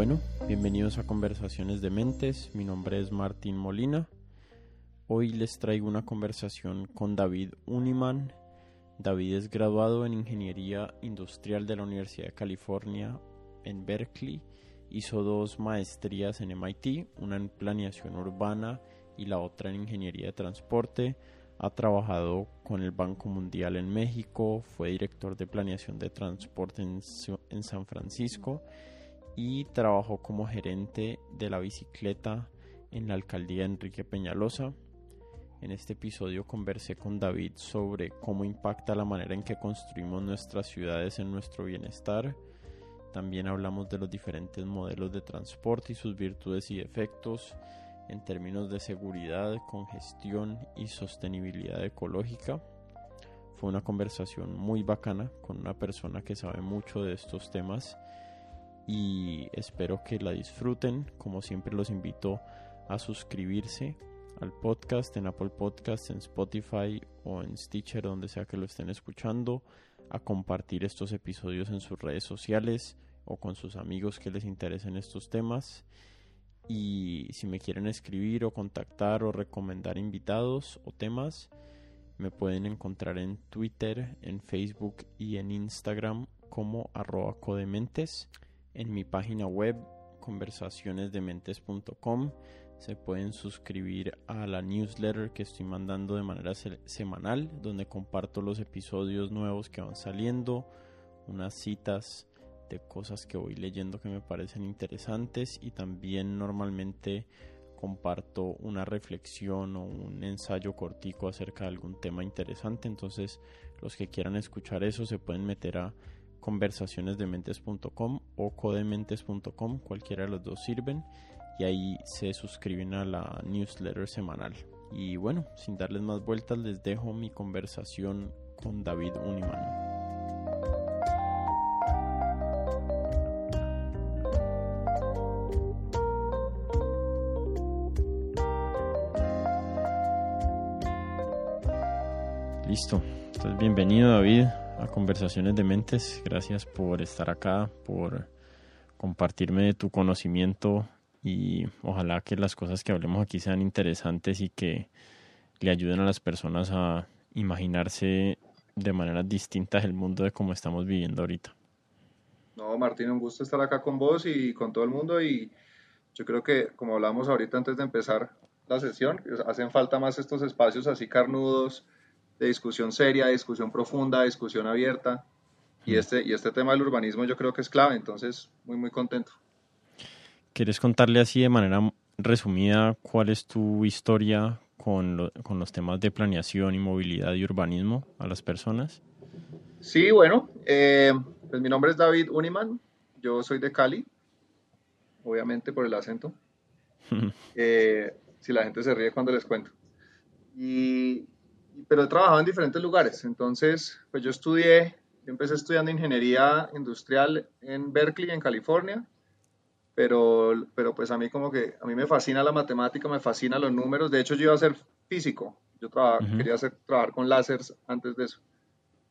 Bueno, bienvenidos a Conversaciones de Mentes. Mi nombre es Martín Molina. Hoy les traigo una conversación con David Uniman. David es graduado en Ingeniería Industrial de la Universidad de California en Berkeley. Hizo dos maestrías en MIT, una en planeación urbana y la otra en ingeniería de transporte. Ha trabajado con el Banco Mundial en México, fue director de planeación de transporte en, en San Francisco y trabajó como gerente de la bicicleta en la alcaldía Enrique Peñalosa. En este episodio conversé con David sobre cómo impacta la manera en que construimos nuestras ciudades en nuestro bienestar. También hablamos de los diferentes modelos de transporte y sus virtudes y defectos en términos de seguridad, congestión y sostenibilidad ecológica. Fue una conversación muy bacana con una persona que sabe mucho de estos temas y espero que la disfruten. Como siempre los invito a suscribirse al podcast en Apple Podcast, en Spotify o en Stitcher, donde sea que lo estén escuchando, a compartir estos episodios en sus redes sociales o con sus amigos que les interesen estos temas. Y si me quieren escribir o contactar o recomendar invitados o temas, me pueden encontrar en Twitter, en Facebook y en Instagram como arroba codementes en mi página web conversacionesdementes.com. Se pueden suscribir a la newsletter que estoy mandando de manera semanal, donde comparto los episodios nuevos que van saliendo, unas citas de cosas que voy leyendo que me parecen interesantes y también normalmente comparto una reflexión o un ensayo cortico acerca de algún tema interesante. Entonces, los que quieran escuchar eso se pueden meter a conversacionesdementes.com o codementes.com, cualquiera de los dos sirven y ahí se suscriben a la newsletter semanal. Y bueno, sin darles más vueltas, les dejo mi conversación con David Uniman. Listo. Entonces, bienvenido David a Conversaciones de Mentes. Gracias por estar acá, por compartirme tu conocimiento y ojalá que las cosas que hablemos aquí sean interesantes y que le ayuden a las personas a imaginarse de manera distinta el mundo de cómo estamos viviendo ahorita. No, Martín, un gusto estar acá con vos y con todo el mundo y yo creo que como hablamos ahorita antes de empezar la sesión, hacen falta más estos espacios así carnudos, de discusión seria, de discusión profunda, de discusión abierta. Y este, y este tema del urbanismo yo creo que es clave, entonces muy, muy contento. ¿Quieres contarle así de manera resumida cuál es tu historia con, con los temas de planeación y movilidad y urbanismo a las personas? Sí, bueno, eh, pues mi nombre es David Uniman, yo soy de Cali, obviamente por el acento. Eh, si la gente se ríe cuando les cuento. Y, pero he trabajado en diferentes lugares. Entonces, pues yo estudié, yo empecé estudiando ingeniería industrial en Berkeley, en California, pero, pero pues a mí como que, a mí me fascina la matemática, me fascina los números. De hecho, yo iba a ser físico, yo quería hacer, trabajar con láseres antes de eso.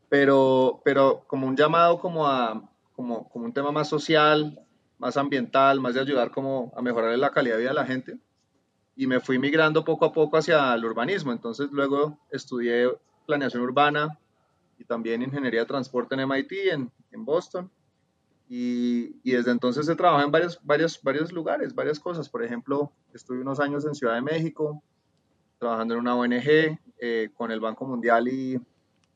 Pero, pero como un llamado como a, como, como un tema más social, más ambiental, más de ayudar como a mejorar la calidad de vida de la gente y me fui migrando poco a poco hacia el urbanismo. Entonces luego estudié planeación urbana y también ingeniería de transporte en MIT, en, en Boston. Y, y, desde entonces he trabajado en varios, varios, varios lugares, varias cosas. Por ejemplo, estuve unos años en Ciudad de México, trabajando en una ONG eh, con el Banco Mundial y,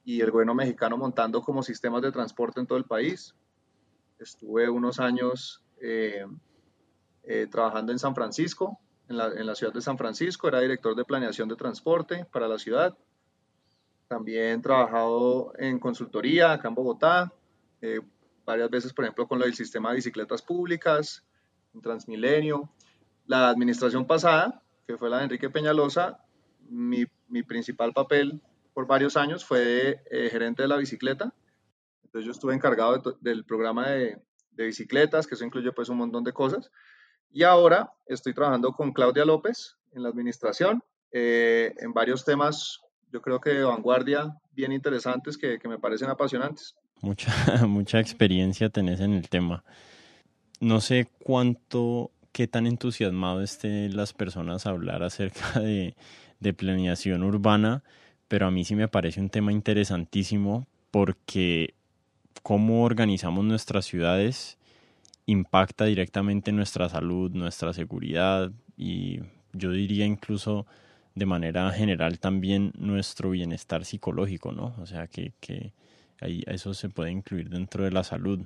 y, el gobierno mexicano montando como sistemas de transporte en todo el país. Estuve unos años eh, eh, trabajando en San Francisco, en la, ciudad de San Francisco, era director de planeación de transporte para la ciudad. También trabajado en consultoría acá en Bogotá, eh, varias veces, por ejemplo, con lo del sistema de bicicletas públicas, en Transmilenio. La administración pasada, que fue la de Enrique Peñalosa, mi, mi principal papel por varios años fue de, eh, gerente de la bicicleta. Entonces yo estuve encargado del programa de, de, bicicletas, que eso incluye pues un montón de cosas. Y ahora estoy trabajando con Claudia López en la administración, eh, en varios temas, yo creo que de vanguardia, bien interesantes, que, que me parecen apasionantes. Mucha, mucha experiencia tenés en el tema. no sé cuánto, qué tan entusiasmado estén las personas a hablar acerca de, de planeación urbana, pero a mí sí me parece un tema interesantísimo porque cómo organizamos nuestras ciudades impacta directamente nuestra salud, nuestra seguridad y yo diría incluso de manera general también nuestro bienestar psicológico, ¿no? O sea que, que ahí eso se puede incluir dentro de la salud.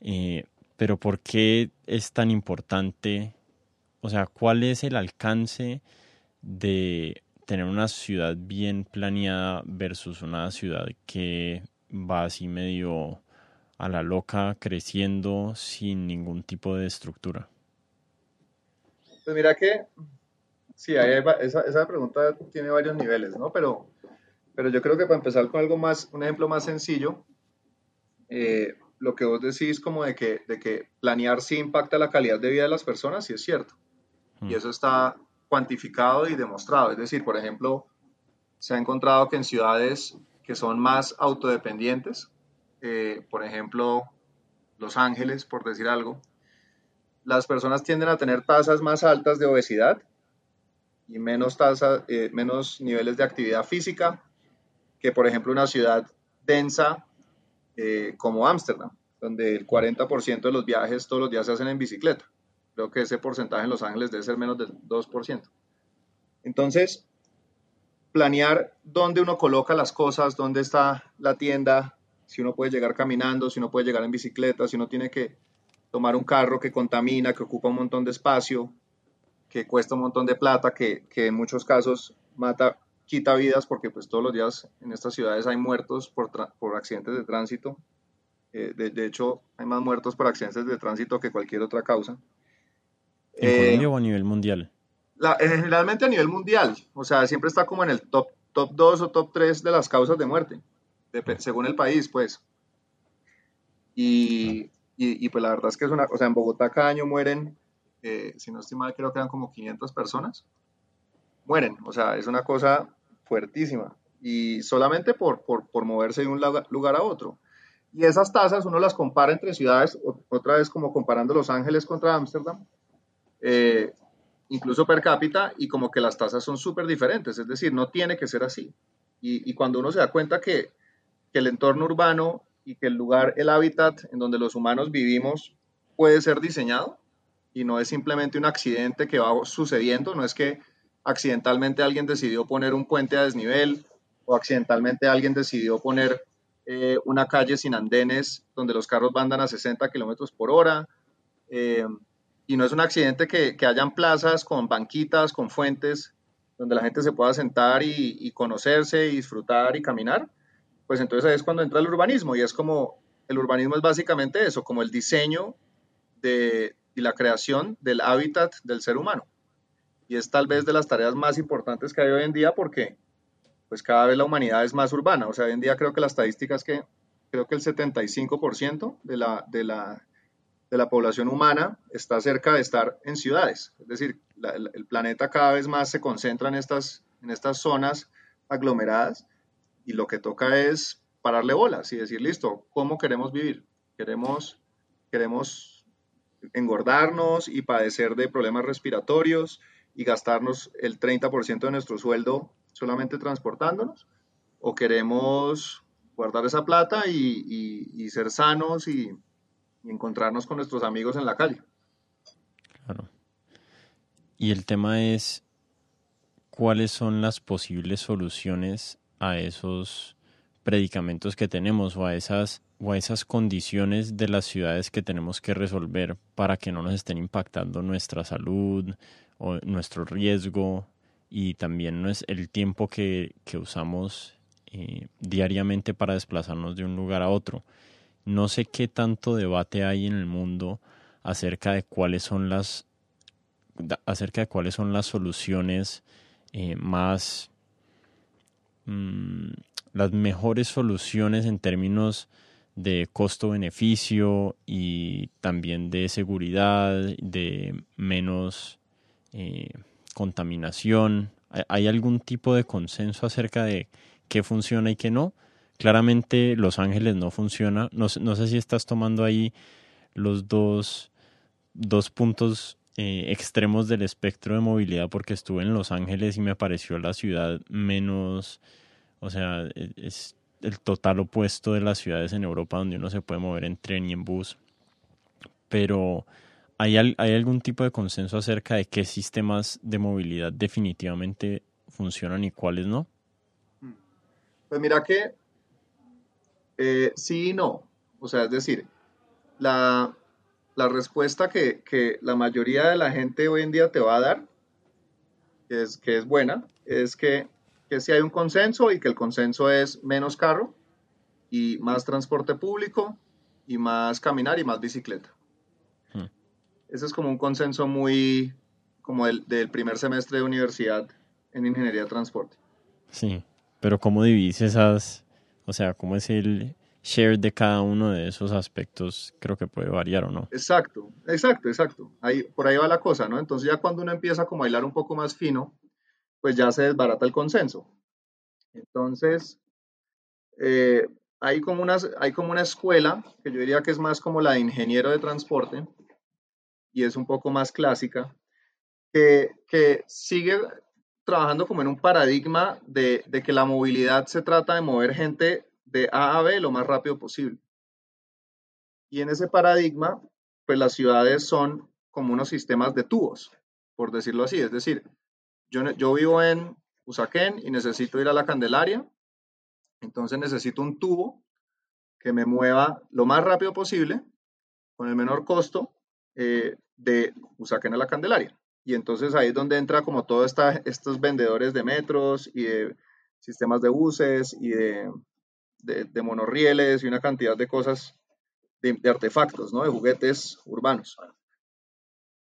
Eh, pero ¿por qué es tan importante? O sea, ¿cuál es el alcance de tener una ciudad bien planeada versus una ciudad que va así medio a la loca creciendo sin ningún tipo de estructura? Pues mira que sí, esa, esa, pregunta tiene varios niveles, ¿no? Pero, pero yo creo que para empezar con algo más, un ejemplo más sencillo, eh, lo que vos decís como de que, de que planear sí impacta la calidad de vida de las personas, sí es cierto. Y mm. eso está cuantificado y demostrado. Es decir, por ejemplo, se ha encontrado que en ciudades que son más autodependientes, eh, por ejemplo, Los Ángeles, por decir algo, las personas tienden a tener tasas más altas de obesidad y menos, tasa, eh, menos niveles de actividad física que, por ejemplo, una ciudad densa eh, como Ámsterdam, donde el 40% de los viajes todos los días se hacen en bicicleta. Creo que ese porcentaje en Los Ángeles debe ser menos del 2%. Entonces, planear dónde uno coloca las cosas, dónde está la tienda, si uno puede llegar caminando, si uno puede llegar en bicicleta, si uno tiene que tomar un carro que contamina, que ocupa un montón de espacio, que cuesta un montón de plata, que, en muchos casos mata, quita vidas, porque pues todos los días en estas ciudades hay muertos por, por accidentes de tránsito. Eh, de, hecho, hay más muertos por accidentes de tránsito que cualquier otra causa. ¿En Colombia eh, o a nivel mundial? Eh, generalmente a nivel mundial, o sea, siempre está como en el top, top 2 o top 3 de las causas de muerte según el país, pues. Y, y, pues la verdad es que es una, o sea, en Bogotá cada año mueren, eh, si no estoy mal, creo que eran como 500 personas. Mueren, o sea, es una cosa fuertísima. Y solamente por, por, por moverse de un lugar a otro. Y esas tasas uno las compara entre ciudades, otra vez como comparando Los Ángeles contra Ámsterdam, eh, incluso per cápita, y como que las tasas son súper diferentes, es decir, no tiene que ser así. Y, y, cuando uno se da cuenta que que el entorno urbano y que el lugar, el hábitat en donde los humanos vivimos puede ser diseñado y no es simplemente un accidente que va sucediendo, no es que accidentalmente alguien decidió poner un puente a desnivel o accidentalmente alguien decidió poner eh, una calle sin andenes donde los carros andan a 60 kilómetros por hora. Eh, y no es un accidente que, hayan plazas con banquitas, con fuentes, donde la gente se pueda sentar y, y conocerse y disfrutar y caminar, pues entonces ahí es cuando entra el urbanismo y es como, el urbanismo es básicamente eso, como el diseño de, y la creación del hábitat del ser humano. Y es tal vez de las tareas más importantes que hay hoy en día porque pues cada vez la humanidad es más urbana. O sea, hoy en día creo que la estadística es que creo que el 75% de la, de, la, de la población humana está cerca de estar en ciudades. Es decir, el planeta cada vez más se concentra en estas, en estas zonas aglomeradas y lo que toca es pararle bolas y decir, listo, ¿cómo queremos vivir? Queremos, queremos engordarnos y padecer de problemas respiratorios y gastarnos el 30% de nuestro sueldo solamente transportándonos? ¿O queremos guardar esa plata y, ser sanos y, y, encontrarnos con nuestros amigos en la calle? Claro. Y el tema es, ¿cuáles son las posibles soluciones a esos predicamentos que tenemos o a esas o a esas condiciones de las ciudades que tenemos que resolver para que no nos estén impactando nuestra salud o nuestro riesgo y también no es el tiempo que, que usamos eh, diariamente para desplazarnos de un lugar a otro. No sé qué tanto debate hay en el mundo acerca de cuáles son las acerca de cuáles son las soluciones eh, más Mm, las mejores soluciones en términos de costo-beneficio y también de seguridad, de menos eh, contaminación. ¿Hay algún tipo de consenso acerca de qué funciona y qué no? Claramente Los Ángeles no funciona. No, no sé si estás tomando ahí los dos dos puntos eh, extremos del espectro de movilidad porque estuve en Los Ángeles y me pareció la ciudad menos, o sea, e, es el total opuesto de las ciudades en Europa donde uno se puede mover en tren y en bus. Pero ¿hay, hay algún tipo de consenso acerca de qué sistemas de movilidad definitivamente funcionan y cuáles no? Pues mira que eh, sí y no. O sea, es decir, la, respuesta que, la mayoría de la gente hoy en día te va a dar, que es, que es buena, es que, que si hay un consenso y que el consenso es menos carro y más transporte público y más caminar y más bicicleta. Hmm. Ese es como un consenso muy como el del primer semestre de universidad en ingeniería de transporte. Sí, pero ¿cómo divides esas, o sea, cómo es el share de cada uno de esos aspectos? Creo que puede variar o no. Exacto, exacto, exacto. Ahí, por ahí va la cosa, ¿no? Entonces ya cuando uno empieza como a bailar un poco más fino, pues ya se desbarata el consenso. Entonces, eh, hay, como una, hay como una escuela, que yo diría que es más como la de ingeniero de transporte, y es un poco más clásica, que, que sigue trabajando como en un paradigma de, que la movilidad se trata de mover gente de A a B lo más rápido posible. Y en ese paradigma, pues las ciudades son como unos sistemas de tubos, por decirlo así. Es decir, yo, yo vivo en Usaquén y necesito ir a la Candelaria, entonces necesito un tubo que me mueva lo más rápido posible, con el menor costo, eh, de Usaquén a la Candelaria. Y entonces ahí es donde entra como todos estos vendedores de metros y de sistemas de buses y de, de, monorrieles y una cantidad de cosas, de, artefactos, ¿no? De juguetes urbanos.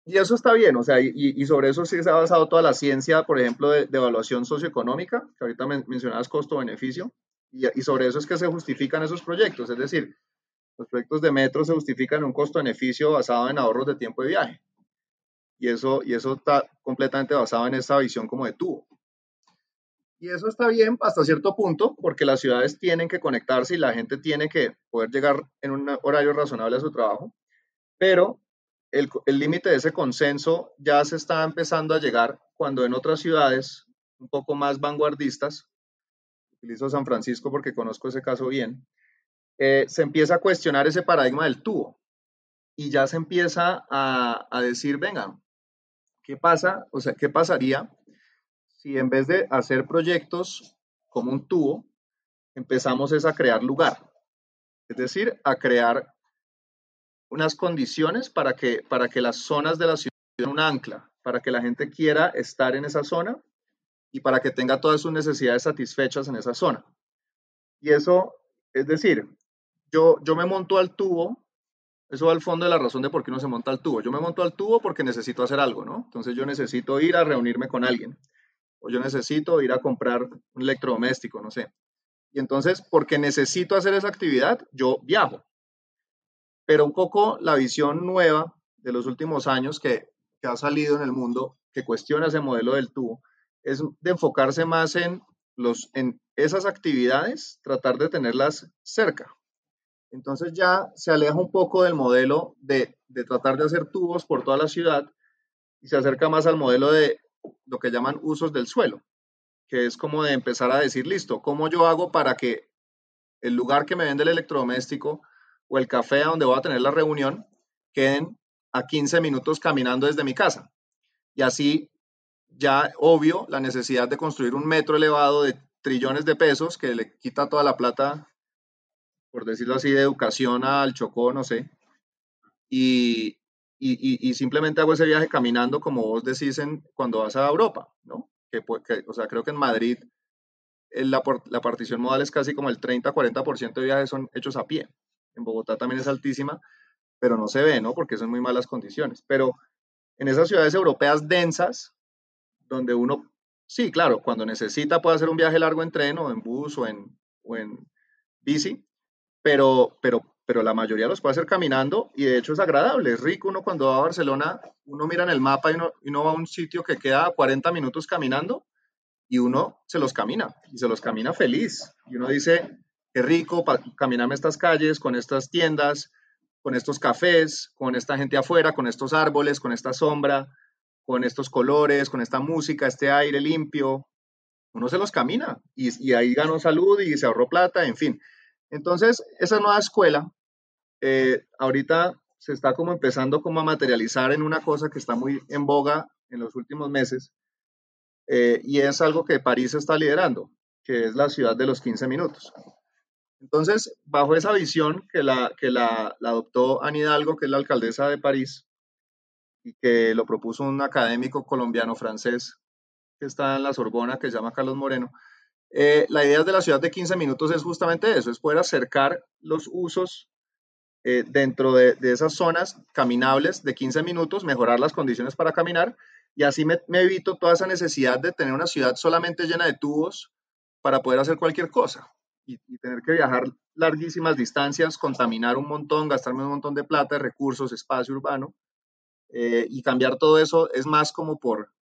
Y eso está bien, o sea, y, sobre eso sí se ha basado toda la ciencia, por ejemplo, de, evaluación socioeconómica, que ahorita mencionabas costo-beneficio, y, sobre eso es que se justifican esos proyectos, es decir, los proyectos de metro se justifican en un costo-beneficio basado en ahorros de tiempo de viaje. Y eso, y eso está completamente basado en esta visión como de tubo. Y eso está bien hasta cierto punto, porque las ciudades tienen que conectarse y la gente tiene que poder llegar en un horario razonable a su trabajo, pero el límite de ese consenso ya se está empezando a llegar cuando en otras ciudades un poco más vanguardistas, utilizo San Francisco porque conozco ese caso bien, eh, se empieza a cuestionar ese paradigma del tubo y ya se empieza a, a decir, venga, ¿Qué pasa? O sea, ¿qué pasaría si en vez de hacer proyectos como un tubo, empezamos es a crear lugar? Es decir, a crear unas condiciones para que, para que las zonas de la ciudad tengan un ancla, para que la gente quiera estar en esa zona y para que tenga todas sus necesidades satisfechas en esa zona. Y eso, es decir, yo, yo me monto al tubo eso va al fondo de la razón de por qué uno se monta al tubo. Yo me monto al tubo porque necesito hacer algo, ¿no? Entonces yo necesito ir a reunirme con alguien. O yo necesito ir a comprar un electrodoméstico, no sé. Y entonces, porque necesito hacer esa actividad, yo viajo. Pero un poco la visión nueva de los últimos años que, que ha salido en el mundo, que cuestiona ese modelo del tubo, es de enfocarse más en, los, en esas actividades, tratar de tenerlas cerca. Entonces ya se aleja un poco del modelo de, tratar de hacer tubos por toda la ciudad y se acerca más al modelo de lo que llaman usos del suelo, que es como de empezar a decir, listo, ¿cómo yo hago para que el lugar que me vende el electrodoméstico o el café a donde voy a tener la reunión queden a 15 minutos caminando desde mi casa? Y así ya obvio la necesidad de construir un metro elevado de trillones de pesos que le quita toda la plata por decirlo así, de educación al Chocó, no sé, y, y, simplemente hago ese viaje caminando, como vos decís, en, cuando vas a Europa, ¿no? Que, o sea, creo que en Madrid la, la partición modal es casi como el 30-40% de viajes son hechos a pie. En Bogotá también es altísima, pero no se ve, ¿no? Porque son muy malas condiciones. Pero en esas ciudades europeas densas, donde uno, sí, claro, cuando necesita puede hacer un viaje largo en tren o en bus o en, o en bici, pero, pero, pero la mayoría los puede hacer caminando y de hecho es agradable, es rico. Uno cuando va a Barcelona, uno mira en el mapa y uno, y va a un sitio que queda a 40 minutos caminando y uno se los camina y se los camina feliz. Y uno dice, qué rico caminarme estas calles con estas tiendas, con estos cafés, con esta gente afuera, con estos árboles, con esta sombra, con estos colores, con esta música, este aire limpio. Uno se los camina y, ahí ganó salud y se ahorró plata, en fin. Entonces, esa nueva escuela, eh, ahorita se está como empezando como a materializar en una cosa que está muy en boga en los últimos meses, eh, y es algo que París está liderando, que es la ciudad de los 15 minutos. Entonces, bajo esa visión que la, que la, adoptó Anne Hidalgo, que es la alcaldesa de París, y que lo propuso un académico colombiano-francés que está en la Sorbona, que se llama Carlos Moreno, eh, la idea de la ciudad de 15 minutos es justamente eso, es poder acercar los usos eh, dentro de, esas zonas caminables de 15 minutos, mejorar las condiciones para caminar y así me, evito toda esa necesidad de tener una ciudad solamente llena de tubos para poder hacer cualquier cosa y, tener que viajar larguísimas distancias, contaminar un montón, gastarme un montón de plata, recursos, espacio urbano eh, y cambiar todo eso es más como por,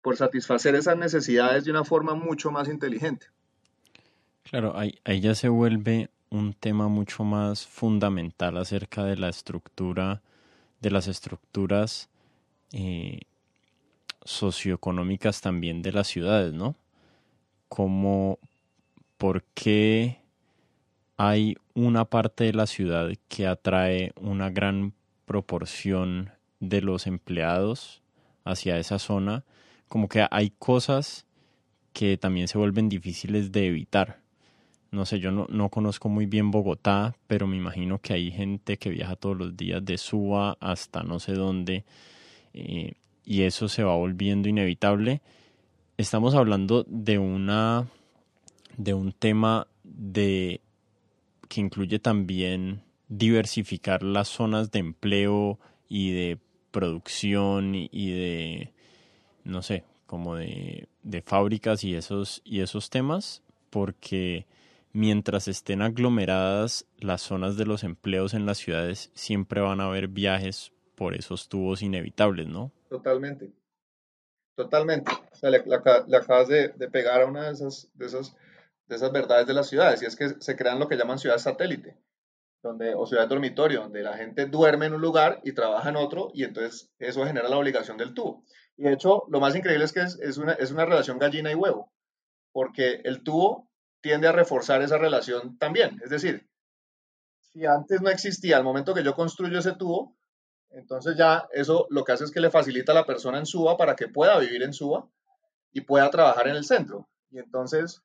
por satisfacer esas necesidades de una forma mucho más inteligente. Claro, ahí, ahí ya se vuelve un tema mucho más fundamental acerca de la estructura, de las estructuras eh, socioeconómicas también de las ciudades, ¿no? Como, ¿por qué hay una parte de la ciudad que atrae una gran proporción de los empleados hacia esa zona? Como que hay cosas que también se vuelven difíciles de evitar no sé, yo no, no, conozco muy bien Bogotá, pero me imagino que hay gente que viaja todos los días de Suba hasta no sé dónde eh, y eso se va volviendo inevitable. Estamos hablando de una de un tema de que incluye también diversificar las zonas de empleo y de producción y, de no sé, como de, de fábricas y esos y esos temas porque mientras estén aglomeradas las zonas de los empleos en las ciudades, siempre van a haber viajes por esos tubos inevitables, ¿no? Totalmente. Totalmente. O sea, le, acabas de, pegar a una de esas, de, esas, de esas verdades de las ciudades, y es que se crean lo que llaman ciudades satélite, donde, o ciudades dormitorio, donde la gente duerme en un lugar y trabaja en otro, y entonces eso genera la obligación del tubo. Y de hecho, lo más increíble es que es, es, una, es una relación gallina y huevo, porque el tubo tiende a reforzar esa relación también. Es decir, si antes no existía, al momento que yo construyo ese tubo, entonces ya eso lo que hace es que le facilita a la persona en Suba para que pueda vivir en Suba y pueda trabajar en el centro. Y entonces,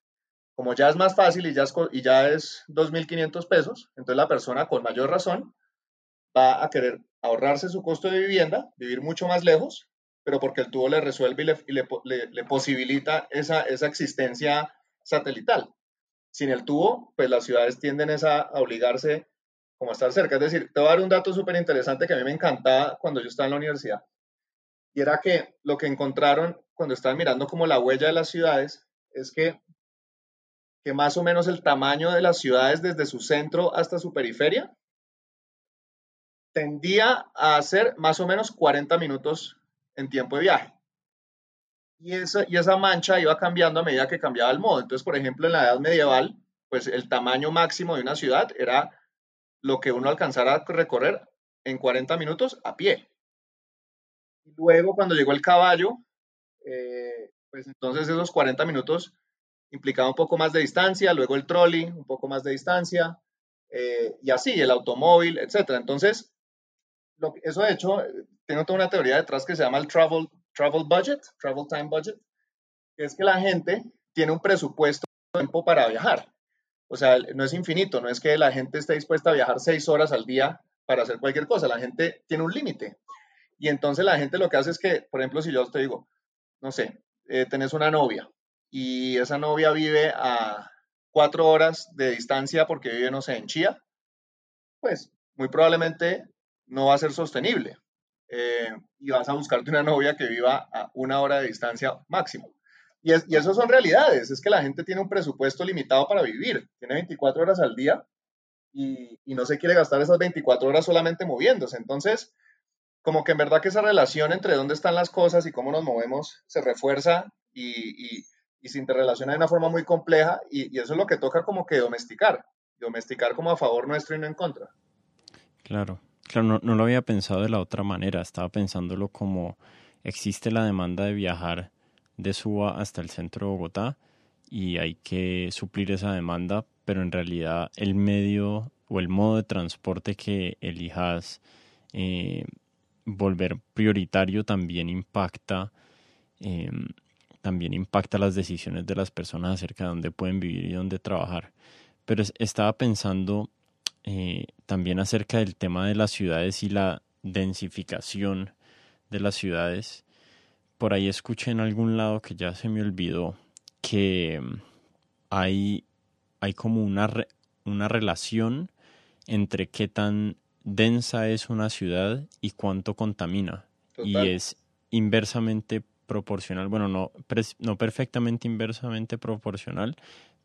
como ya es más fácil y ya es, y ya es 2.500 pesos, entonces la persona con mayor razón va a querer ahorrarse su costo de vivienda, vivir mucho más lejos, pero porque el tubo le resuelve y le, posibilita esa existencia satelital sin el tubo, pues las ciudades tienden a, obligarse como a estar cerca. Es decir, te voy a dar un dato súper interesante que a mí me encantaba cuando yo estaba en la universidad. Y era que lo que encontraron cuando estaban mirando como la huella de las ciudades es que, que más o menos el tamaño de las ciudades desde su centro hasta su periferia tendía a ser más o menos 40 minutos en tiempo de viaje y esa, y esa mancha iba cambiando a medida que cambiaba el modo. Entonces, por ejemplo, en la edad medieval, pues el tamaño máximo de una ciudad era lo que uno alcanzara a recorrer en 40 minutos a pie. Luego, cuando llegó el caballo, eh, pues entonces esos 40 minutos implicaba un poco más de distancia, luego el trolley, un poco más de distancia, eh, y así, el automóvil, etc. Entonces, lo, eso de hecho, tengo toda una teoría detrás que se llama el travel travel budget, travel time budget, es que la gente tiene un presupuesto de tiempo para viajar. O sea, no es infinito, no es que la gente esté dispuesta a viajar seis horas al día para hacer cualquier cosa, la gente tiene un límite. Y entonces la gente lo que hace es que, por ejemplo, si yo te digo, no sé, eh, tenés una novia y esa novia vive a cuatro horas de distancia porque vive, no sé, en Chía, pues muy probablemente no va a ser sostenible. Eh, y vas a buscarte una novia que viva a una hora de distancia máximo. Y, es, y eso son realidades, es que la gente tiene un presupuesto limitado para vivir, tiene 24 horas al día y, y no se quiere gastar esas 24 horas solamente moviéndose. Entonces, como que en verdad que esa relación entre dónde están las cosas y cómo nos movemos se refuerza y, y, y se interrelaciona de una forma muy compleja y, y, eso es lo que toca como que domesticar, domesticar como a favor nuestro y no en contra. Claro, claro, no, lo había pensado de la otra manera, estaba pensándolo como existe la demanda de viajar de Suba hasta el centro de Bogotá y hay que suplir esa demanda, pero en realidad el medio o el modo de transporte que elijas eh, volver prioritario también impacta em, también impacta las decisiones de las personas acerca de dónde pueden vivir y dónde trabajar. Pero estaba pensando eh, también acerca del tema de las ciudades y la densificación de las ciudades. Por ahí escuché en algún lado que ya se me olvidó que em, hay, hay como una, una relación entre qué tan densa es una ciudad y cuánto contamina. Y es inversamente proporcional, bueno, no, no perfectamente inversamente proporcional,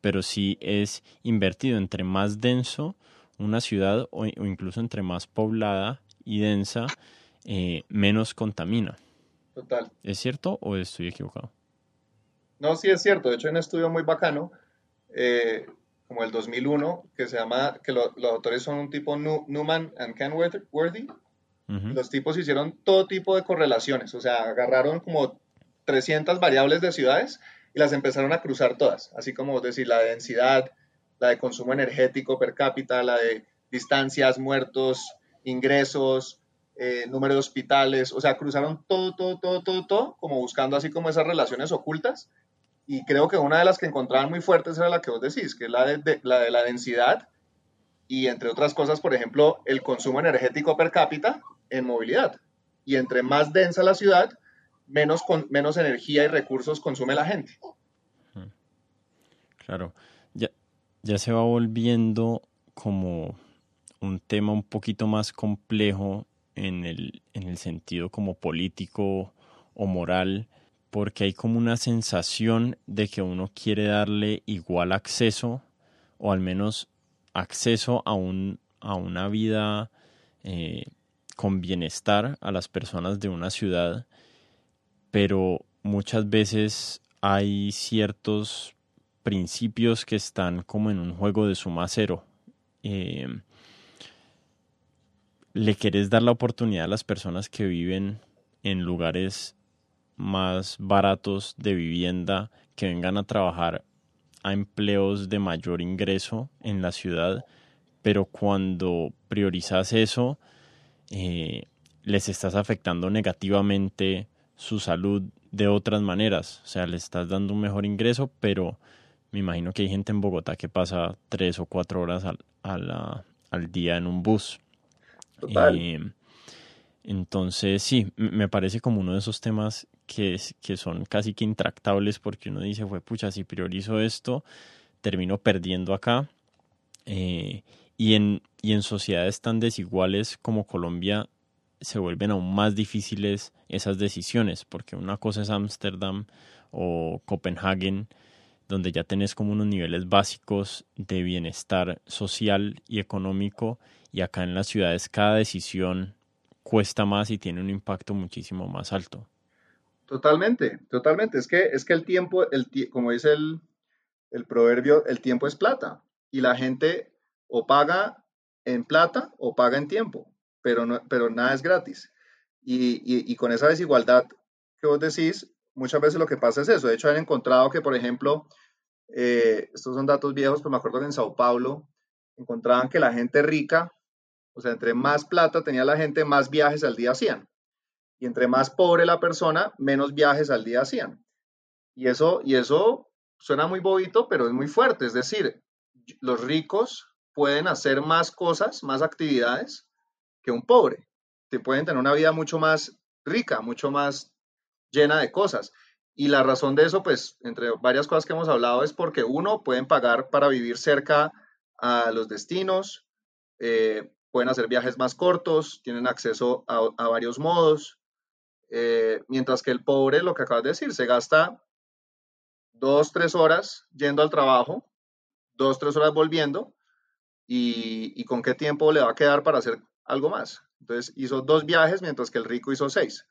pero sí es invertido entre más denso una ciudad o, incluso entre más poblada y densa, eh, menos contamina. Total. ¿Es cierto o estoy equivocado? No, sí es cierto. De hecho, hay un estudio muy bacano eh, como el 2001, que se llama, que los autores son un tipo Newman and Kenworthy. Los tipos hicieron todo tipo de correlaciones, o sea, agarraron como 300 variables de ciudades y las empezaron a cruzar todas, así como decir la de densidad, la de consumo energético per cápita, la de distancias, muertos, ingresos, eh, número de hospitales, o sea, cruzaron todo, todo, todo, todo, todo, como buscando así como esas relaciones ocultas y creo que una de las que encontraban muy fuertes era la que vos decís, que es la de, la de la densidad y entre otras cosas, por ejemplo, el consumo energético per cápita en movilidad. Y entre más densa la ciudad, menos, con, menos energía y recursos consume la gente. Claro, ya, se va volviendo como un tema un poquito más complejo en el, en el sentido como político o moral porque hay como una sensación de que uno quiere darle igual acceso o al menos acceso a, un, a una vida eh, con bienestar a las personas de una ciudad, pero muchas veces hay ciertos principios que están como en un juego de suma cero. Eh, le quieres dar la oportunidad a las personas que viven en lugares más baratos de vivienda que vengan a trabajar a empleos de mayor ingreso en la ciudad, pero cuando priorizas eso, eh, les estás afectando negativamente su salud de otras maneras. O sea, les estás dando un mejor ingreso, pero me imagino que hay gente en Bogotá que pasa tres o cuatro horas al, al día en un bus. Eh, entonces, sí, me parece como uno de esos temas que, que son casi que intractables porque uno dice, fue pucha, si priorizo esto, termino perdiendo acá. Eh, y, en, y en sociedades tan desiguales como Colombia se vuelven aún más difíciles esas decisiones, porque una cosa es Ámsterdam o Copenhague, donde ya tenés como unos niveles básicos de bienestar social y económico, y acá en las ciudades cada decisión cuesta más y tiene un impacto muchísimo más alto. Totalmente, totalmente. Es que, es que el tiempo, el, como dice el, el proverbio, el tiempo es plata. Y la gente o paga en plata o paga en tiempo, pero, no, pero nada es gratis. Y, y, con esa desigualdad que vos decís, muchas veces lo que pasa es eso. De hecho, han encontrado que, por ejemplo, eh, estos son datos viejos, pero me acuerdo que en Sao Paulo encontraban que la gente rica, o sea, entre más plata tenía la gente, más viajes al día hacían y entre más pobre la persona, menos viajes al día hacían. Y eso, y eso suena muy bobito, pero es muy fuerte. Es decir, los ricos pueden hacer más cosas, más actividades que un pobre. Te pueden tener una vida mucho más rica, mucho más llena de cosas. Y la razón de eso, pues, entre varias cosas que hemos hablado, es porque uno, pueden pagar para vivir cerca a los destinos, eh, pueden hacer viajes más cortos, tienen acceso a, a varios modos, eh, mientras que el pobre, lo que acabas de decir, se gasta dos, tres horas yendo al trabajo, dos, tres horas volviendo, y, con qué tiempo le va a quedar para hacer algo más. Entonces hizo dos viajes, mientras que el rico hizo seis.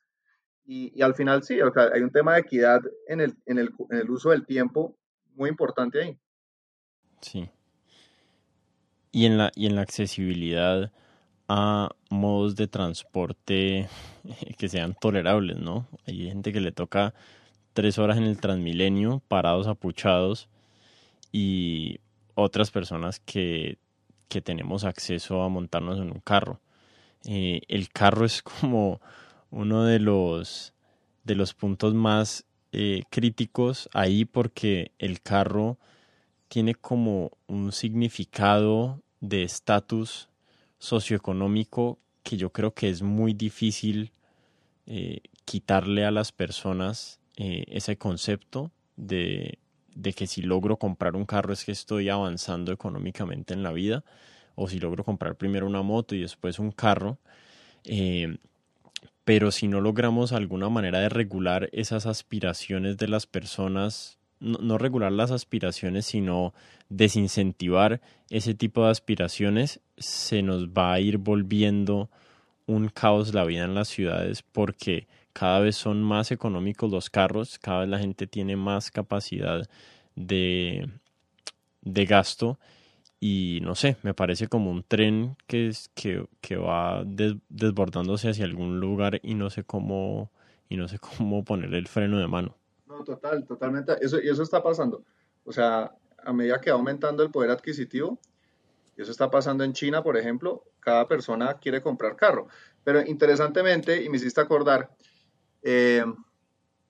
Y, al final sí, hay un tema de equidad en el, en, el, en el uso del tiempo muy importante ahí. Sí. Y en la, y en la accesibilidad a modos de transporte que sean tolerables, ¿no? Hay gente que le toca tres horas en el Transmilenio, parados, apuchados, y otras personas que, que tenemos acceso a montarnos en un carro. Eh, el carro es como uno de los, de los puntos más eh, críticos ahí porque el carro tiene como un significado de estatus socioeconómico que yo creo que es muy difícil eh, quitarle a las personas eh, ese concepto de, de, que si logro comprar un carro es que estoy avanzando económicamente en la vida o si logro comprar primero una moto y después un carro. Eh, pero si no logramos alguna manera de regular esas aspiraciones de las personas, no, regular las aspiraciones, sino desincentivar ese tipo de aspiraciones, se nos va a ir volviendo un caos la vida en las ciudades porque cada vez son más económicos los carros, cada vez la gente tiene más capacidad de, de gasto y no sé, me parece como un tren que, es, que, que va desbordándose hacia algún lugar y no sé cómo y no sé cómo poner el freno de mano. No, total, totalmente. Eso, y eso está pasando. O sea, a medida que va aumentando el poder adquisitivo, y eso está pasando en China, por ejemplo, cada persona quiere comprar carro. Pero interesantemente, y me hiciste acordar, eh,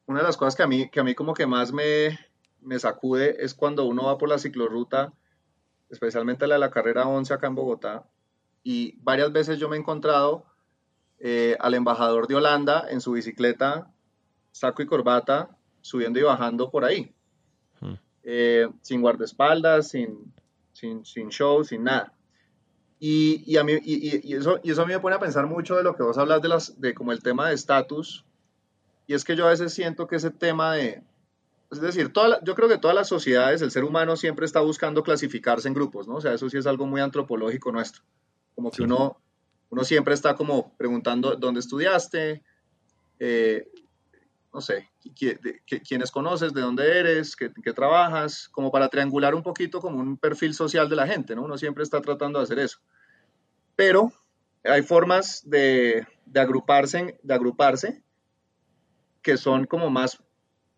una de las cosas que a mí, que a mí como que más me, me sacude es cuando uno va por la ciclorruta especialmente la de la carrera 11 acá en Bogotá, y varias veces yo me he encontrado eh, al embajador de Holanda en su bicicleta, saco y corbata, subiendo y bajando por ahí, hmm. eh, sin guardaespaldas, sin, sin, sin, show, sin nada. Y, y a mí, y, y, eso, y eso a mí me pone a pensar mucho de lo que vos hablas de, las, de como el tema de estatus, y es que yo a veces siento que ese tema de, es decir, toda yo creo que todas las sociedades, el ser humano siempre está buscando clasificarse en grupos, ¿no? O sea, eso sí es algo muy antropológico nuestro. Como que uno, uno siempre está como preguntando dónde estudiaste, eh, no sé, quiénes conoces, de dónde eres, qué, qué, trabajas, como para triangular un poquito como un perfil social de la gente, ¿no? Uno siempre está tratando de hacer eso. Pero hay formas de, de agruparse, de agruparse que son como más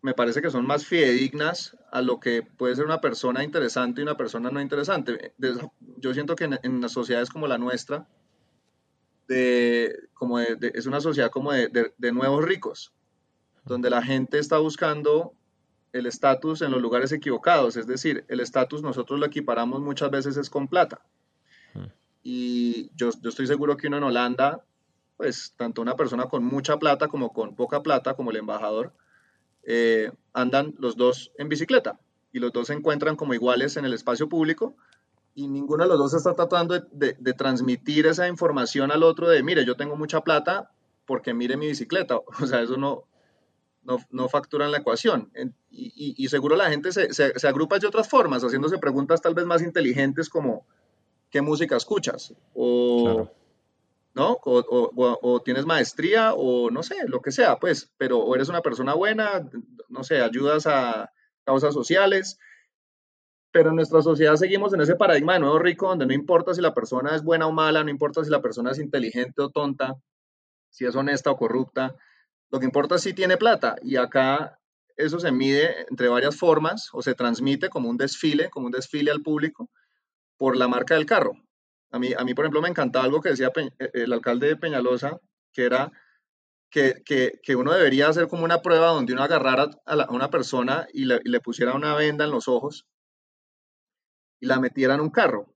me parece que son más fidedignas a lo que puede ser una persona interesante y una persona no interesante. Yo siento que en, las sociedades como la nuestra, como es una sociedad como de, nuevos ricos, donde la gente está buscando el estatus en los lugares equivocados, es decir, el estatus nosotros lo equiparamos muchas veces es con plata. Y yo, yo estoy seguro que uno en Holanda, pues tanto una persona con mucha plata como con poca plata, como el embajador, eh, andan los dos en bicicleta y los dos se encuentran como iguales en el espacio público y ninguno de los dos está tratando de, transmitir esa información al otro de, mire, yo tengo mucha plata porque mire mi bicicleta. O sea, eso no, no, factura en la ecuación. Y, seguro la gente se, se, agrupa de otras formas, haciéndose preguntas tal vez más inteligentes como, ¿qué música escuchas? O, ¿no? O, tienes maestría o no sé, lo que sea, pues, pero o eres una persona buena, no sé, ayudas a causas sociales, pero en nuestra sociedad seguimos en ese paradigma de nuevo rico donde no importa si la persona es buena o mala, no importa si la persona es inteligente o tonta, si es honesta o corrupta, lo que importa es si tiene plata y acá eso se mide entre varias formas o se transmite como un desfile, como un desfile al público por la marca del carro. A mí, a mí, por ejemplo, me encantaba algo que decía eh, el alcalde de Peñalosa, que era que, que, uno debería hacer como una prueba donde uno agarrara a, una persona y le, le, pusiera una venda en los ojos y la metiera en un carro.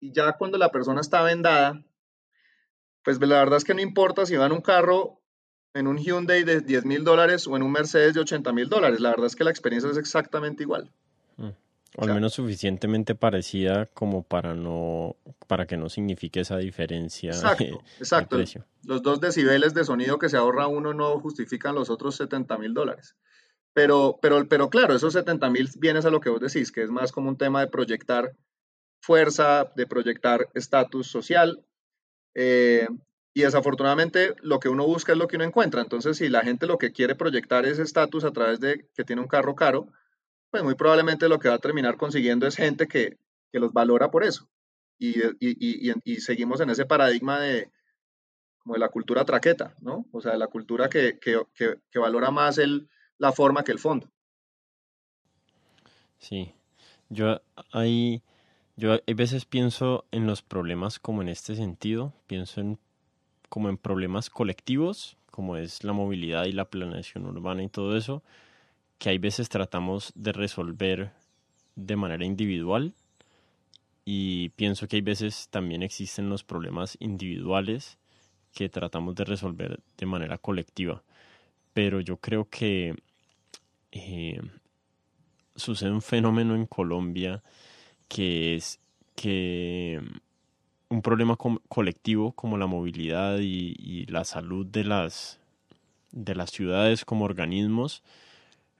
Y ya cuando la persona está vendada, pues la verdad es que no importa si va en un carro, en un Hyundai de 10 mil dólares o en un Mercedes de 80 mil dólares. La verdad es que la experiencia es exactamente igual. O al menos suficientemente parecida como para no para que no signifique esa diferencia. Exacto, exacto. Los dos decibeles de sonido que se ahorra uno no justifican los otros 70 mil dólares. Pero, pero, pero claro, esos 70 mil vienes a lo que vos decís, que es más como un tema de proyectar fuerza, de proyectar estatus social. Eh, y desafortunadamente lo que uno busca es lo que uno encuentra. Entonces, si la gente lo que quiere proyectar es estatus a través de que tiene un carro caro, pues muy probablemente lo que va a terminar consiguiendo es gente que, los valora por eso. y, y, y, seguimos en ese paradigma de, como de la cultura traqueta, ¿no? O sea, de la cultura que, que, que, valora más el, la forma que el fondo. Sí, yo hay, yo a veces pienso en los problemas como en este sentido, pienso en como en problemas colectivos, como es la movilidad y la planeación urbana y todo eso, que hay veces tratamos de resolver de manera individual y pienso que hay veces también existen los problemas individuales que tratamos de resolver de manera colectiva. Pero yo creo que eh, sucede un fenómeno en Colombia que es que un problema colectivo como la movilidad y, y, la salud de las, de las ciudades como organismos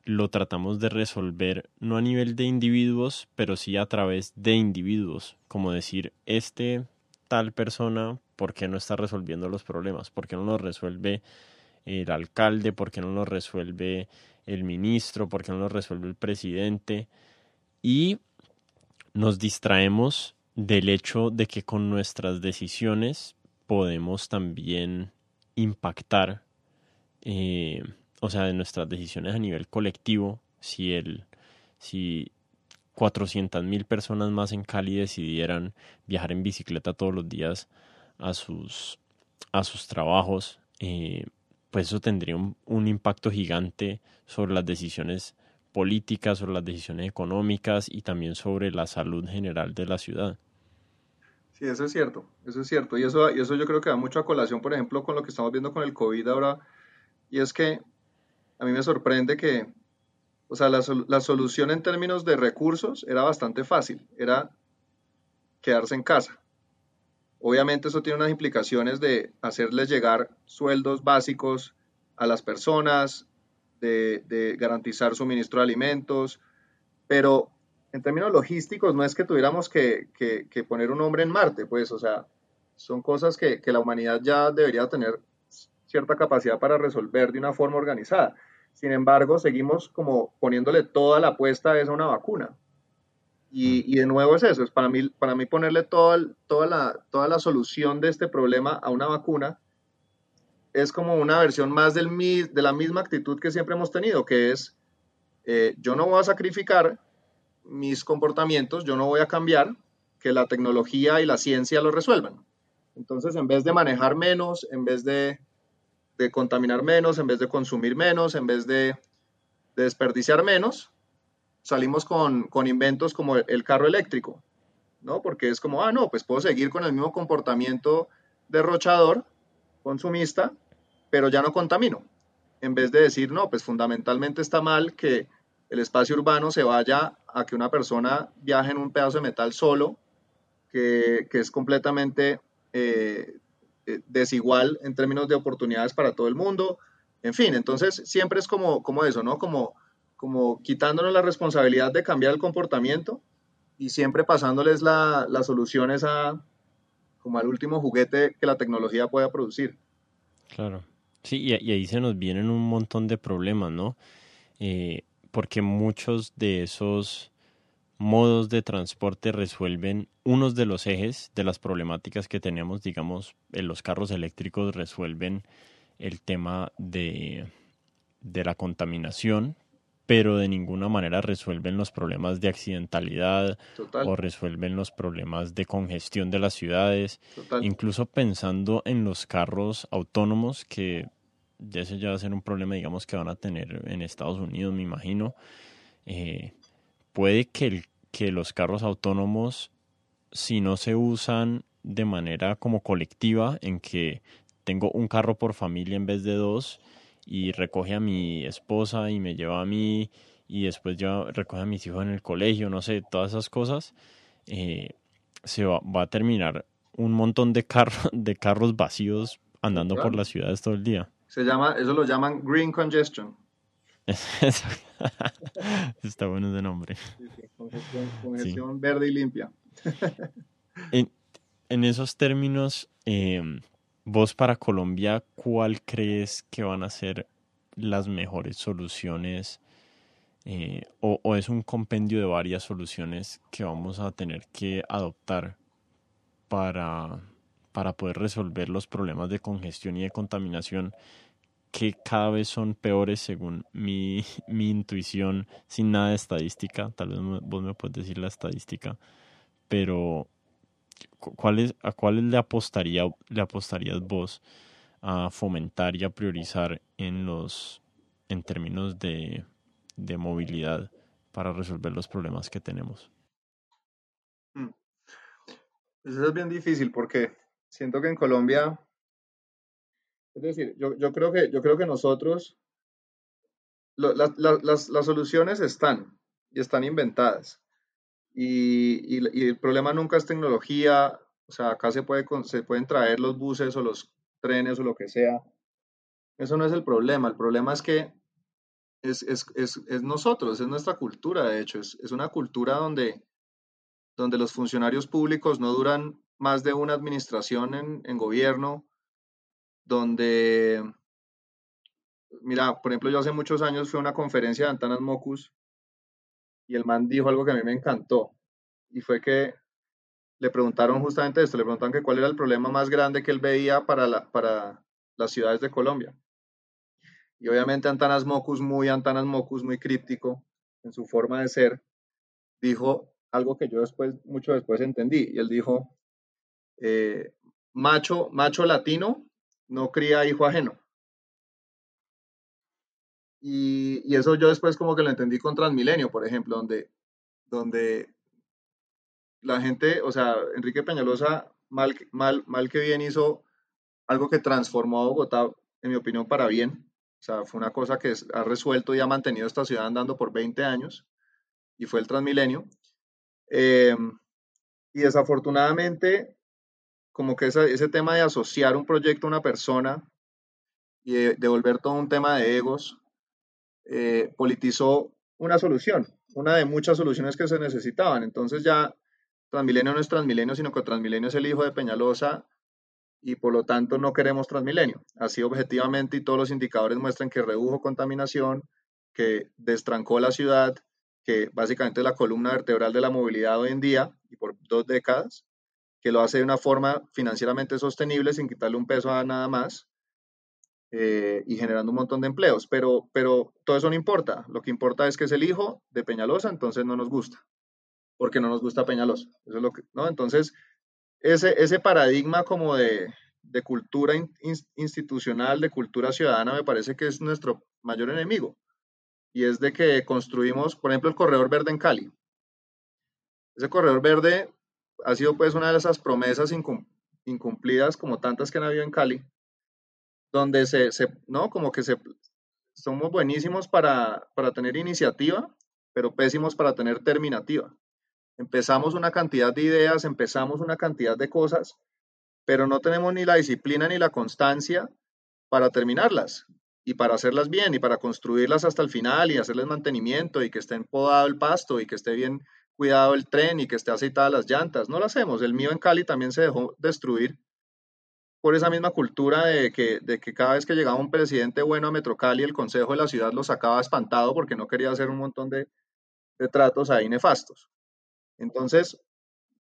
lo tratamos de resolver no a nivel de individuos, pero sí a través de individuos, como decir, este tal persona, ¿por qué no está resolviendo los problemas? ¿Por qué no los resuelve el alcalde? ¿Por qué no los resuelve el ministro? ¿Por qué no los resuelve el presidente? Y nos distraemos del hecho de que con nuestras decisiones podemos también impactar eh, o sea, de nuestras decisiones a nivel colectivo, si el, si 400 mil personas más en Cali decidieran viajar en bicicleta todos los días a sus, a sus trabajos, eh, pues eso tendría un, un, impacto gigante sobre las decisiones políticas, sobre las decisiones económicas y también sobre la salud general de la ciudad. Sí, eso es cierto, eso es cierto. Y eso, y eso yo creo que da mucho a colación, por ejemplo, con lo que estamos viendo con el COVID ahora. Y es que a mí me sorprende que, o sea, la, la, solución en términos de recursos era bastante fácil, era quedarse en casa. Obviamente eso tiene unas implicaciones de hacerles llegar sueldos básicos a las personas, de, de garantizar suministro de alimentos, pero en términos logísticos no es que tuviéramos que, que, que, poner un hombre en Marte, pues, o sea, son cosas que, que la humanidad ya debería tener cierta capacidad para resolver de una forma organizada. Sin embargo, seguimos como poniéndole toda la apuesta a esa una vacuna. Y, y, de nuevo es eso, es para mí, para mí ponerle toda, toda, la, toda la solución de este problema a una vacuna es como una versión más del, de la misma actitud que siempre hemos tenido, que es eh, yo no voy a sacrificar mis comportamientos, yo no voy a cambiar, que la tecnología y la ciencia lo resuelvan. Entonces, en vez de manejar menos, en vez de de contaminar menos, en vez de consumir menos, en vez de, desperdiciar menos, salimos con, inventos como el, carro eléctrico, ¿no? Porque es como, ah, no, pues puedo seguir con el mismo comportamiento derrochador, consumista, pero ya no contamino. En vez de decir, no, pues fundamentalmente está mal que el espacio urbano se vaya a que una persona viaje en un pedazo de metal solo, que, es completamente eh, desigual en términos de oportunidades para todo el mundo. En fin, entonces siempre es como, como eso, ¿no? Como, como quitándonos la responsabilidad de cambiar el comportamiento y siempre pasándoles la, las soluciones a, como al último juguete que la tecnología pueda producir. Claro. Sí, y, ahí se nos vienen un montón de problemas, ¿no? Eh, porque muchos de esos modos de transporte resuelven unos de los ejes de las problemáticas que tenemos, digamos, en los carros eléctricos resuelven el tema de, de la contaminación, pero de ninguna manera resuelven los problemas de accidentalidad o resuelven los problemas de congestión de las ciudades, incluso pensando en los carros autónomos que ese ya va a ser un problema, digamos, que van a tener en Estados Unidos, me imagino. Eh, puede que, que los carros autónomos, si no se usan de manera como colectiva, en que tengo un carro por familia en vez de dos, y recoge a mi esposa y me lleva a mí, y después ya recoge a mis hijos en el colegio, no sé, todas esas cosas, eh, se va, va, a terminar un montón de, carros de carros vacíos andando por las ciudades todo el día. Se llama, eso lo llaman green congestion. Está bueno ese nombre. Congestión, verde y limpia. en, esos términos, em, vos para Colombia, ¿cuál crees que van a ser las mejores soluciones? Eh, o, o, es un compendio de varias soluciones que vamos a tener que adoptar para, para poder resolver los problemas de congestión y de contaminación que cada vez son peores según mi, mi intuición, sin nada de estadística. Tal vez vos me puedes decir la estadística, pero ¿cuáles, ¿a cuáles le, apostaría, le apostarías vos a fomentar y a priorizar en, los, en términos de, de movilidad para resolver los problemas que tenemos? Hmm. Eso es bien difícil porque siento que en Colombia es decir, yo, yo, creo, que, yo creo que nosotros, las, las, soluciones están y están inventadas. Y, y, el problema nunca es tecnología, o sea, acá se, puede, se pueden traer los buses o los trenes o lo que sea. Eso no es el problema, el problema es que es, es, es, es nosotros, es nuestra cultura, de hecho, es, una cultura donde, donde los funcionarios públicos no duran más de una administración en, en gobierno, donde, mira, por ejemplo, yo hace muchos años fui a una conferencia de Antanas Mocus y el man dijo algo que a mí me encantó y fue que le preguntaron justamente esto, le preguntaron que cuál era el problema más grande que él veía para, la, para las ciudades de Colombia. Y obviamente Antanas Mocus, muy Antanas Mocus, muy críptico en su forma de ser, dijo algo que yo después, mucho después entendí. Y él dijo, eh, macho, macho latino no cría hijo ajeno. Y, eso yo después como que lo entendí con Transmilenio, por ejemplo, donde, donde la gente, o sea, Enrique Peñalosa, mal, mal, mal que bien hizo algo que transformó a Bogotá, en mi opinión, para bien. O sea, fue una cosa que ha resuelto y ha mantenido esta ciudad andando por 20 años, y fue el Transmilenio. Eh, y desafortunadamente, como que ese, tema de asociar un proyecto a una persona y de, volver todo un tema de egos, eh, politizó una solución, una de muchas soluciones que se necesitaban. Entonces ya Transmilenio no es Transmilenio, sino que Transmilenio es el hijo de Peñalosa y por lo tanto no queremos Transmilenio. Así objetivamente y todos los indicadores muestran que redujo contaminación, que destrancó la ciudad, que básicamente es la columna vertebral de la movilidad hoy en día y por dos décadas que lo hace de una forma financieramente sostenible sin quitarle un peso a nada más eh, y generando un montón de empleos. Pero, pero todo eso no importa. Lo que importa es que es el hijo de Peñalosa, entonces no nos gusta, porque no nos gusta Peñalosa. Eso es lo que, ¿no? Entonces, ese, ese paradigma como de, de cultura institucional, de cultura ciudadana, me parece que es nuestro mayor enemigo. Y es de que construimos, por ejemplo, el corredor verde en Cali. Ese corredor verde ha sido pues una de esas promesas incumplidas como tantas que han habido en Cali, donde se, no, como que se, somos buenísimos para, para tener iniciativa, pero pésimos para tener terminativa. Empezamos una cantidad de ideas, empezamos una cantidad de cosas, pero no tenemos ni la disciplina ni la constancia para terminarlas y para hacerlas bien y para construirlas hasta el final y hacerles mantenimiento y que esté podado el pasto y que esté bien cuidado el tren y que esté aceitada las llantas. No lo hacemos. El mío en Cali también se dejó destruir por esa misma cultura de que, de que cada vez que llegaba un presidente bueno a Metro Cali, el consejo de la ciudad lo sacaba espantado porque no quería hacer un montón de, de tratos ahí nefastos. Entonces,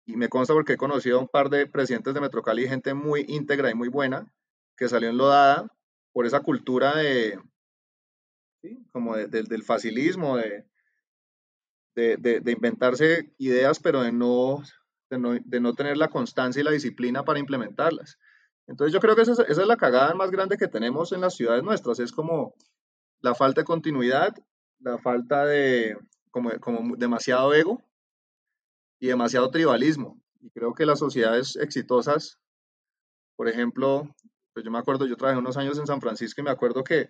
y me consta porque he conocido a un par de presidentes de Metro Cali, gente muy íntegra y muy buena, que salió enlodada por esa cultura de, como del facilismo, de, de, inventarse ideas, pero de no, de no, tener la constancia y la disciplina para implementarlas. Entonces yo creo que esa, es la cagada más grande que tenemos en las ciudades nuestras, es como la falta de continuidad, la falta de como, como demasiado ego y demasiado tribalismo. Y creo que las sociedades exitosas, por ejemplo, pues yo me acuerdo, yo trabajé unos años en San Francisco y me acuerdo que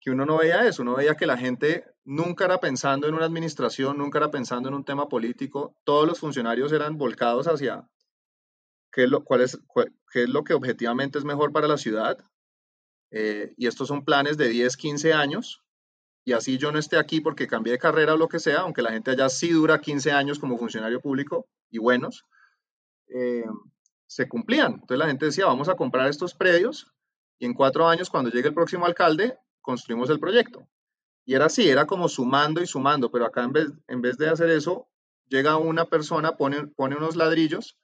que uno no veía eso, uno veía que la gente nunca era pensando en una administración, nunca era pensando en un tema político, todos los funcionarios eran volcados hacia qué es lo, cuál es, qué es lo que objetivamente es mejor para la ciudad. Eh, y estos son planes de 10, 15 años, y así yo no esté aquí porque cambié de carrera o lo que sea, aunque la gente allá sí dura 15 años como funcionario público y buenos, eh, se cumplían. Entonces la gente decía, vamos a comprar estos predios y en cuatro años, cuando llegue el próximo alcalde, construimos el proyecto. Y era así, era como sumando y sumando, pero acá en vez, en vez de hacer eso, llega una persona, pone, pone unos ladrillos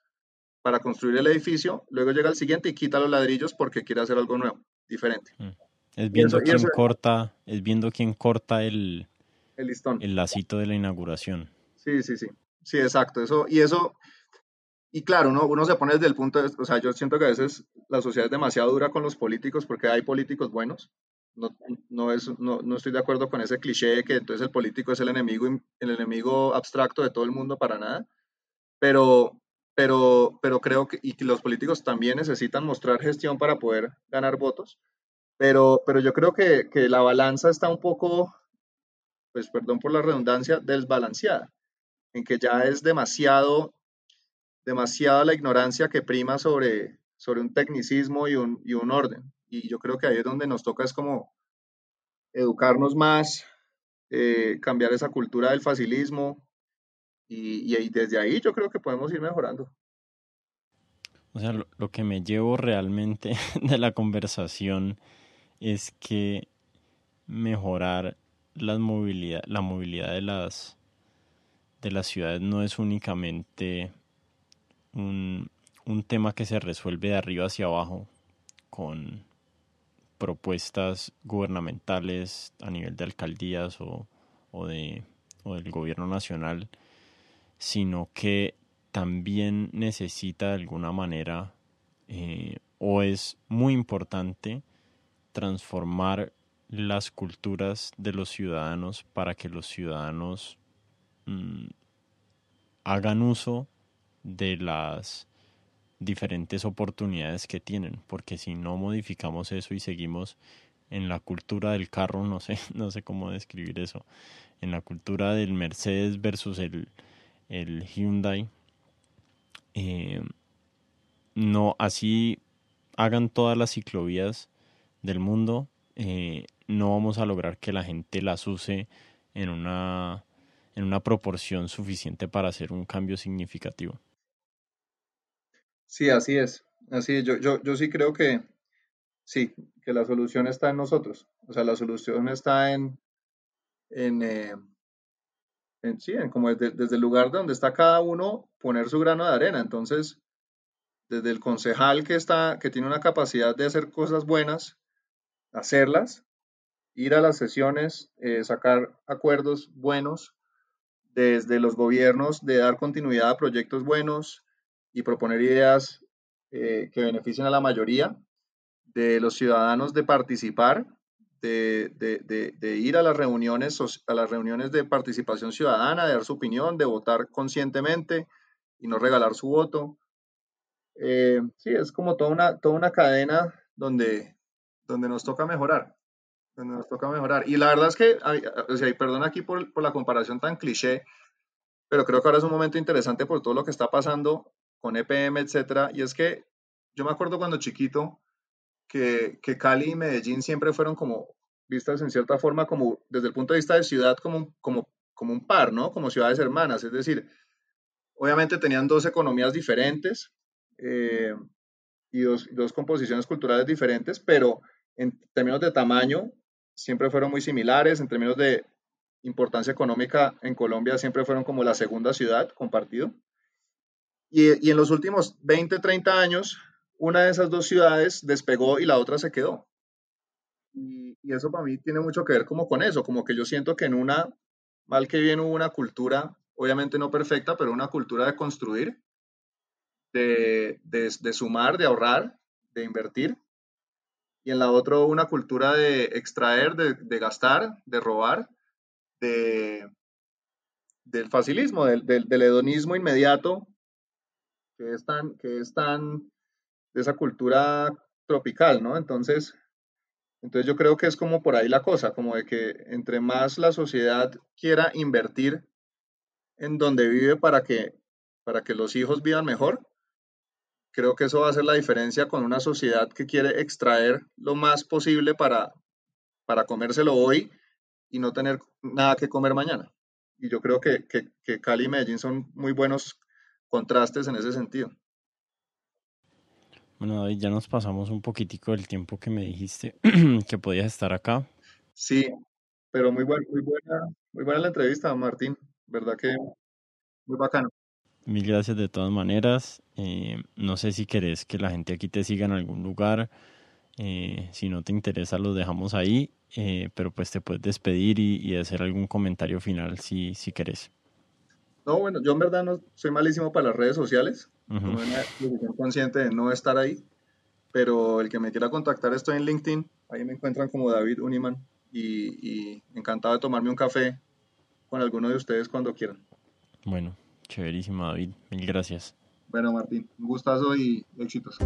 para construir el edificio, luego llega el siguiente y quita los ladrillos porque quiere hacer algo nuevo, diferente. Mm. Es viendo quién corta, es viendo quién corta el, el listón. El lacito de la inauguración. Sí, sí, sí. Sí, exacto. Eso, y eso, y claro, uno, uno se pone desde el punto de, o sea, yo siento que a veces la sociedad es demasiado dura con los políticos porque hay políticos buenos. No, no, es, no, no estoy de acuerdo con ese cliché que entonces el político es el enemigo, el enemigo abstracto de todo el mundo para nada. Pero, pero, pero creo que, y los políticos también necesitan mostrar gestión para poder ganar votos, pero, pero yo creo que, que la balanza está un poco, pues perdón por la redundancia, desbalanceada, en que ya es demasiado, demasiada la ignorancia que prima sobre, sobre un tecnicismo y un, y un orden. Y yo creo que ahí es donde nos toca es como educarnos más, eh, cambiar esa cultura del facilismo, y, desde ahí yo creo que podemos ir mejorando. O sea, lo, que me llevo realmente de la conversación es que mejorar la movilidad, la movilidad de las de las ciudades no es únicamente un, un tema que se resuelve de arriba hacia abajo con propuestas gubernamentales a nivel de alcaldías o, o, de, o del gobierno nacional, sino que también necesita de alguna manera eh, o es muy importante transformar las culturas de los ciudadanos para que los ciudadanos mm, hagan uso de las diferentes oportunidades que tienen, porque si no modificamos eso y seguimos en la cultura del carro, no sé, no sé cómo describir eso, en la cultura del Mercedes versus el, el Hyundai. Eh, no, así hagan todas las ciclovías del mundo, eh, no vamos a lograr que la gente las use en una, en una proporción suficiente para hacer un cambio significativo. Sí, así es. Así Yo, yo, yo sí creo que sí, que la solución está en nosotros. O sea, la solución está en, en, eh, sí, como desde, el lugar donde está cada uno, poner su grano de arena. Entonces, desde el concejal que está, que tiene una capacidad de hacer cosas buenas, hacerlas, ir a las sesiones, eh, sacar acuerdos buenos, desde los gobiernos de dar continuidad a proyectos buenos y proponer ideas eh, que beneficien a la mayoría, de los ciudadanos de participar de, ir a las reuniones, a las reuniones de participación ciudadana, de dar su opinión, de votar conscientemente y no regalar su voto. Eh, sí, es como toda una, toda una cadena donde, donde nos toca mejorar. Donde nos toca mejorar. Y la verdad es que, o sea, perdón aquí por, por la comparación tan cliché, pero creo que ahora es un momento interesante por todo lo que está pasando con EPM, etcétera. Y es que yo me acuerdo cuando chiquito, que, que, Cali y Medellín siempre fueron como vistas en cierta forma como desde el punto de vista de ciudad como, como, como un par, ¿no? Como ciudades hermanas. Es decir, obviamente tenían dos economías diferentes eh, y dos, dos, composiciones culturales diferentes, pero en términos de tamaño siempre fueron muy similares, en términos de importancia económica en Colombia siempre fueron como la segunda ciudad compartido. Y, en los últimos 20, 30 años una de esas dos ciudades despegó y la otra se quedó. Y, eso para mí tiene mucho que ver como con eso, como que yo siento que en una, mal que bien hubo una cultura, obviamente no perfecta, pero una cultura de construir, de, de, sumar, de ahorrar, de invertir. Y en la otra una cultura de extraer, de, de gastar, de robar, de, del facilismo, del, del, del, hedonismo inmediato, que es tan, que es de esa cultura tropical, ¿no? Entonces, entonces yo creo que es como por ahí la cosa, como de que entre más la sociedad quiera invertir en donde vive para que, para que los hijos vivan mejor, creo que eso va a hacer la diferencia con una sociedad que quiere extraer lo más posible para, para comérselo hoy y no tener nada que comer mañana. Y yo creo que, que, que Cali y Medellín son muy buenos contrastes en ese sentido. Bueno, David, ya nos pasamos un poquitico del tiempo que me dijiste que podías estar acá. Sí, pero muy, muy, buena, muy buena la entrevista, Martín. ¿Verdad que muy bacano? mil gracias de todas maneras. Eh, no sé si querés que la gente aquí te siga en algún lugar. Eh, si no te interesa, lo dejamos ahí. Eh, pero pues te puedes despedir y, hacer algún comentario final si, si querés. No, bueno, yo en verdad no soy malísimo para las redes sociales. Uh -huh. consciente de no estar ahí. Pero el que me quiera contactar, estoy en LinkedIn. Ahí me encuentran como David Uniman. Y, y encantado de tomarme un café con alguno de ustedes cuando quieran. Bueno, chéverísimo David. Mil gracias. Bueno, Martín, un gustazo y éxitos.